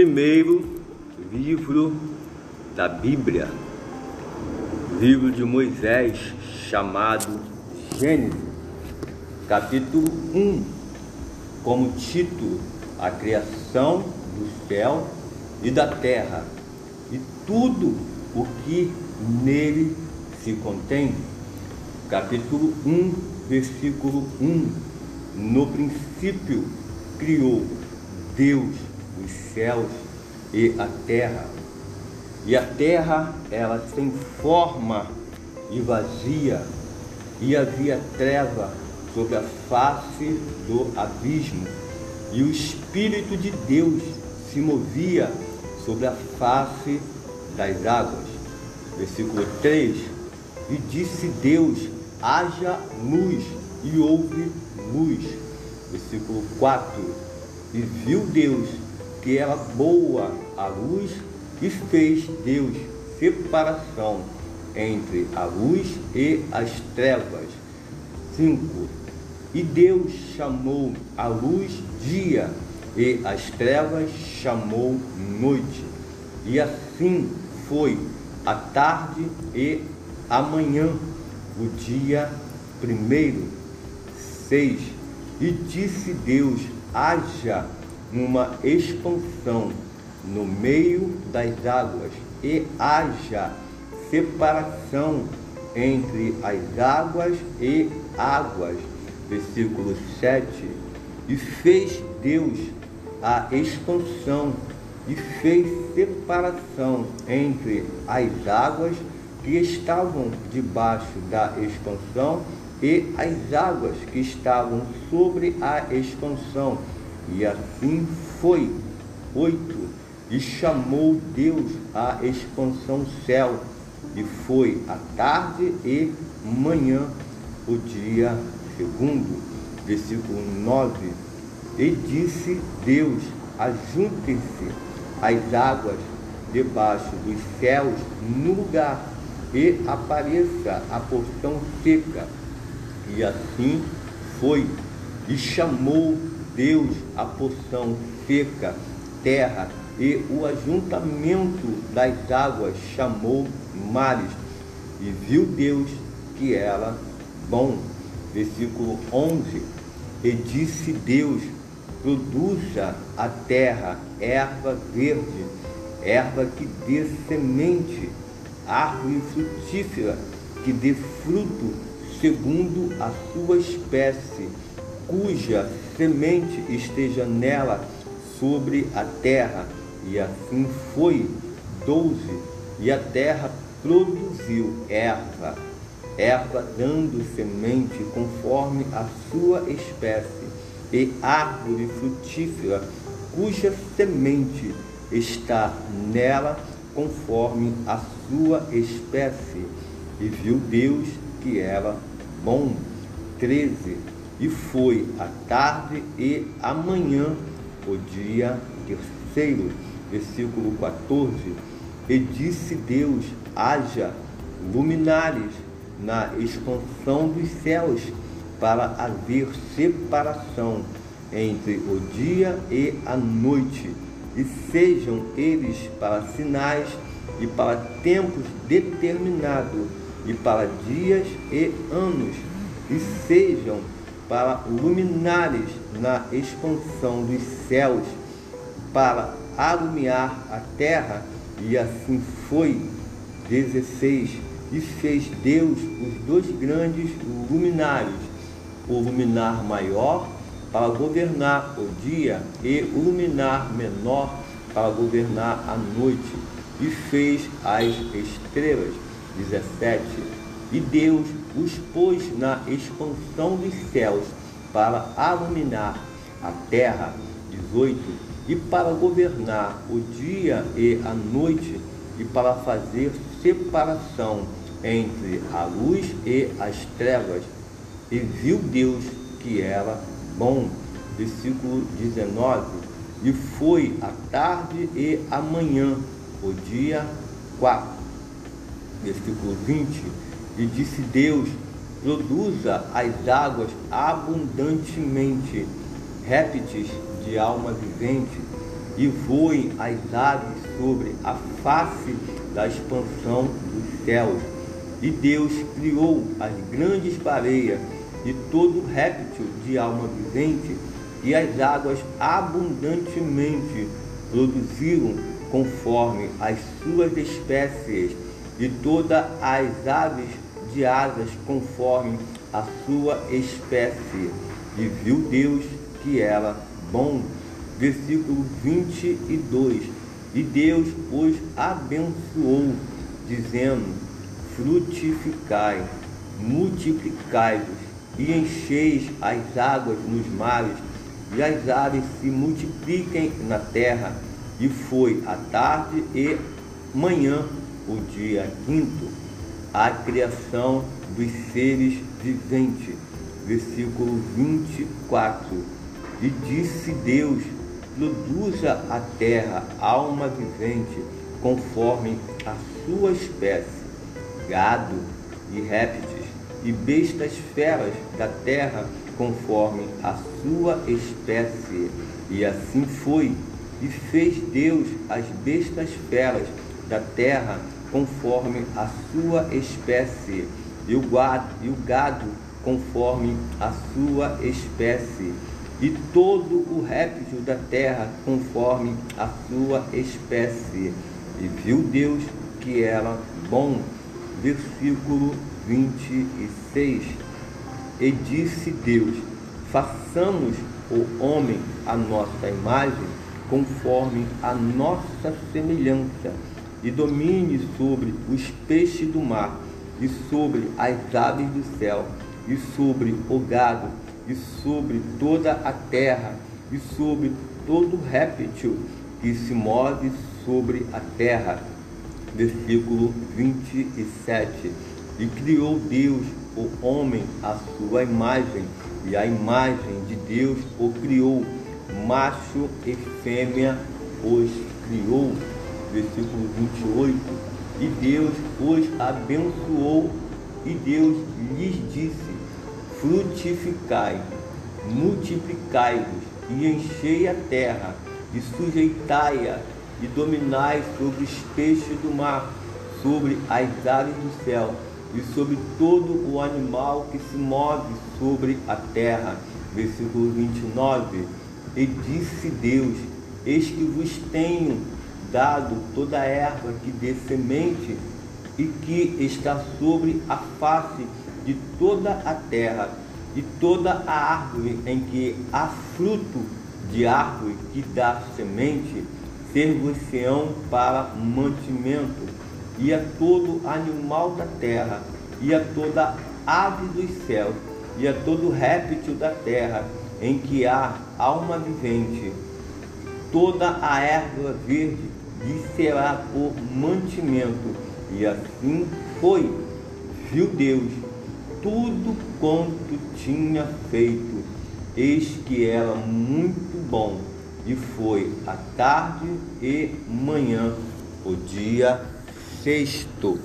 primeiro livro da Bíblia, livro de Moisés, chamado Gênesis, capítulo 1, como título, a criação do céu e da terra, e tudo o que nele se contém. Capítulo 1, versículo 1. No princípio criou Deus os céus e a terra. E a terra, ela sem forma e vazia, e havia treva sobre a face do abismo, e o Espírito de Deus se movia sobre a face das águas. Versículo 3: E disse Deus: haja luz, e houve luz. Versículo 4: E viu Deus que era boa a luz e fez Deus separação entre a luz e as trevas. 5. E Deus chamou a luz dia e as trevas chamou noite. E assim foi a tarde e amanhã, o dia primeiro. 6. E disse Deus: haja uma expansão no meio das águas e haja separação entre as águas e águas. Versículo 7. E fez Deus a expansão e fez separação entre as águas que estavam debaixo da expansão e as águas que estavam sobre a expansão e assim foi. Oito. E chamou Deus a expansão céu, e foi a tarde e manhã, o dia segundo. Versículo 9. E disse Deus: ajuntem-se as águas debaixo dos céus no lugar, e apareça a porção seca. E assim foi. E chamou Deus a porção seca, terra, e o ajuntamento das águas chamou mares. E viu Deus que era bom. Versículo 11. E disse Deus: produza a terra erva verde, erva que dê semente, árvore frutífera, que dê fruto segundo a sua espécie cuja semente esteja nela sobre a terra. E assim foi. Doze. E a terra produziu erva, erva dando semente conforme a sua espécie, e árvore frutífera, cuja semente está nela conforme a sua espécie. E viu Deus que era bom. 13 e foi a tarde e amanhã, o dia terceiro, versículo 14. E disse Deus: haja luminares na expansão dos céus, para haver separação entre o dia e a noite, e sejam eles para sinais e para tempos determinados, e para dias e anos, e sejam para luminares na expansão dos céus, para alumiar a terra, e assim foi. 16. E fez Deus os dois grandes luminares, o luminar maior para governar o dia e o luminar menor para governar a noite, e fez as estrelas. 17 e Deus os pôs na expansão dos céus para iluminar a terra. 18. E para governar o dia e a noite, e para fazer separação entre a luz e as trevas. E viu Deus que era bom. Versículo 19. E foi a tarde e a manhã, o dia 4. Versículo 20 e disse Deus: produza as águas abundantemente, répteis de alma vivente, e voem as aves sobre a face da expansão dos céus. E Deus criou as grandes baleias e todo réptil de alma vivente, e as águas abundantemente produziram conforme as suas espécies, e todas as aves de asas conforme a sua espécie. E viu Deus que era bom. Versículo 22. E Deus os abençoou, dizendo: Frutificai, multiplicai-vos e encheis as águas nos mares, e as aves se multipliquem na terra. E foi a tarde e manhã, o dia quinto, a criação dos seres viventes. Versículo 24. E disse Deus: Produza a terra alma vivente, conforme a sua espécie, gado e répteis e bestas feras da terra conforme a sua espécie. E assim foi. E fez Deus as bestas feras da terra conforme a sua espécie, e o gado, e o gado conforme a sua espécie, e todo o réptil da terra conforme a sua espécie. E viu Deus que era bom. Versículo 26. E disse Deus: façamos o homem a nossa imagem, conforme a nossa semelhança, e domine sobre os peixes do mar, e sobre as aves do céu, e sobre o gado, e sobre toda a terra, e sobre todo réptil que se move sobre a terra. Versículo 27 e criou Deus o homem à sua imagem, e a imagem de Deus o criou, macho e fêmea os criou. Versículo 28. E Deus os abençoou, e Deus lhes disse: Frutificai, multiplicai-vos, e enchei a terra, e sujeitai-a, e dominai sobre os peixes do mar, sobre as aves do céu e sobre todo o animal que se move sobre a terra. Versículo 29. E disse Deus: Eis que vos tenho dado toda a erva que dê semente e que está sobre a face de toda a terra, e toda a árvore em que há fruto de árvore que dá semente, ser-vos-ão para mantimento e a todo animal da terra, e a toda ave dos céus, e a todo réptil da terra, em que há alma vivente. Toda a erva verde lhe será por mantimento. E assim foi. Viu Deus tudo quanto tinha feito, eis que era muito bom. E foi a tarde e manhã, o dia sexto.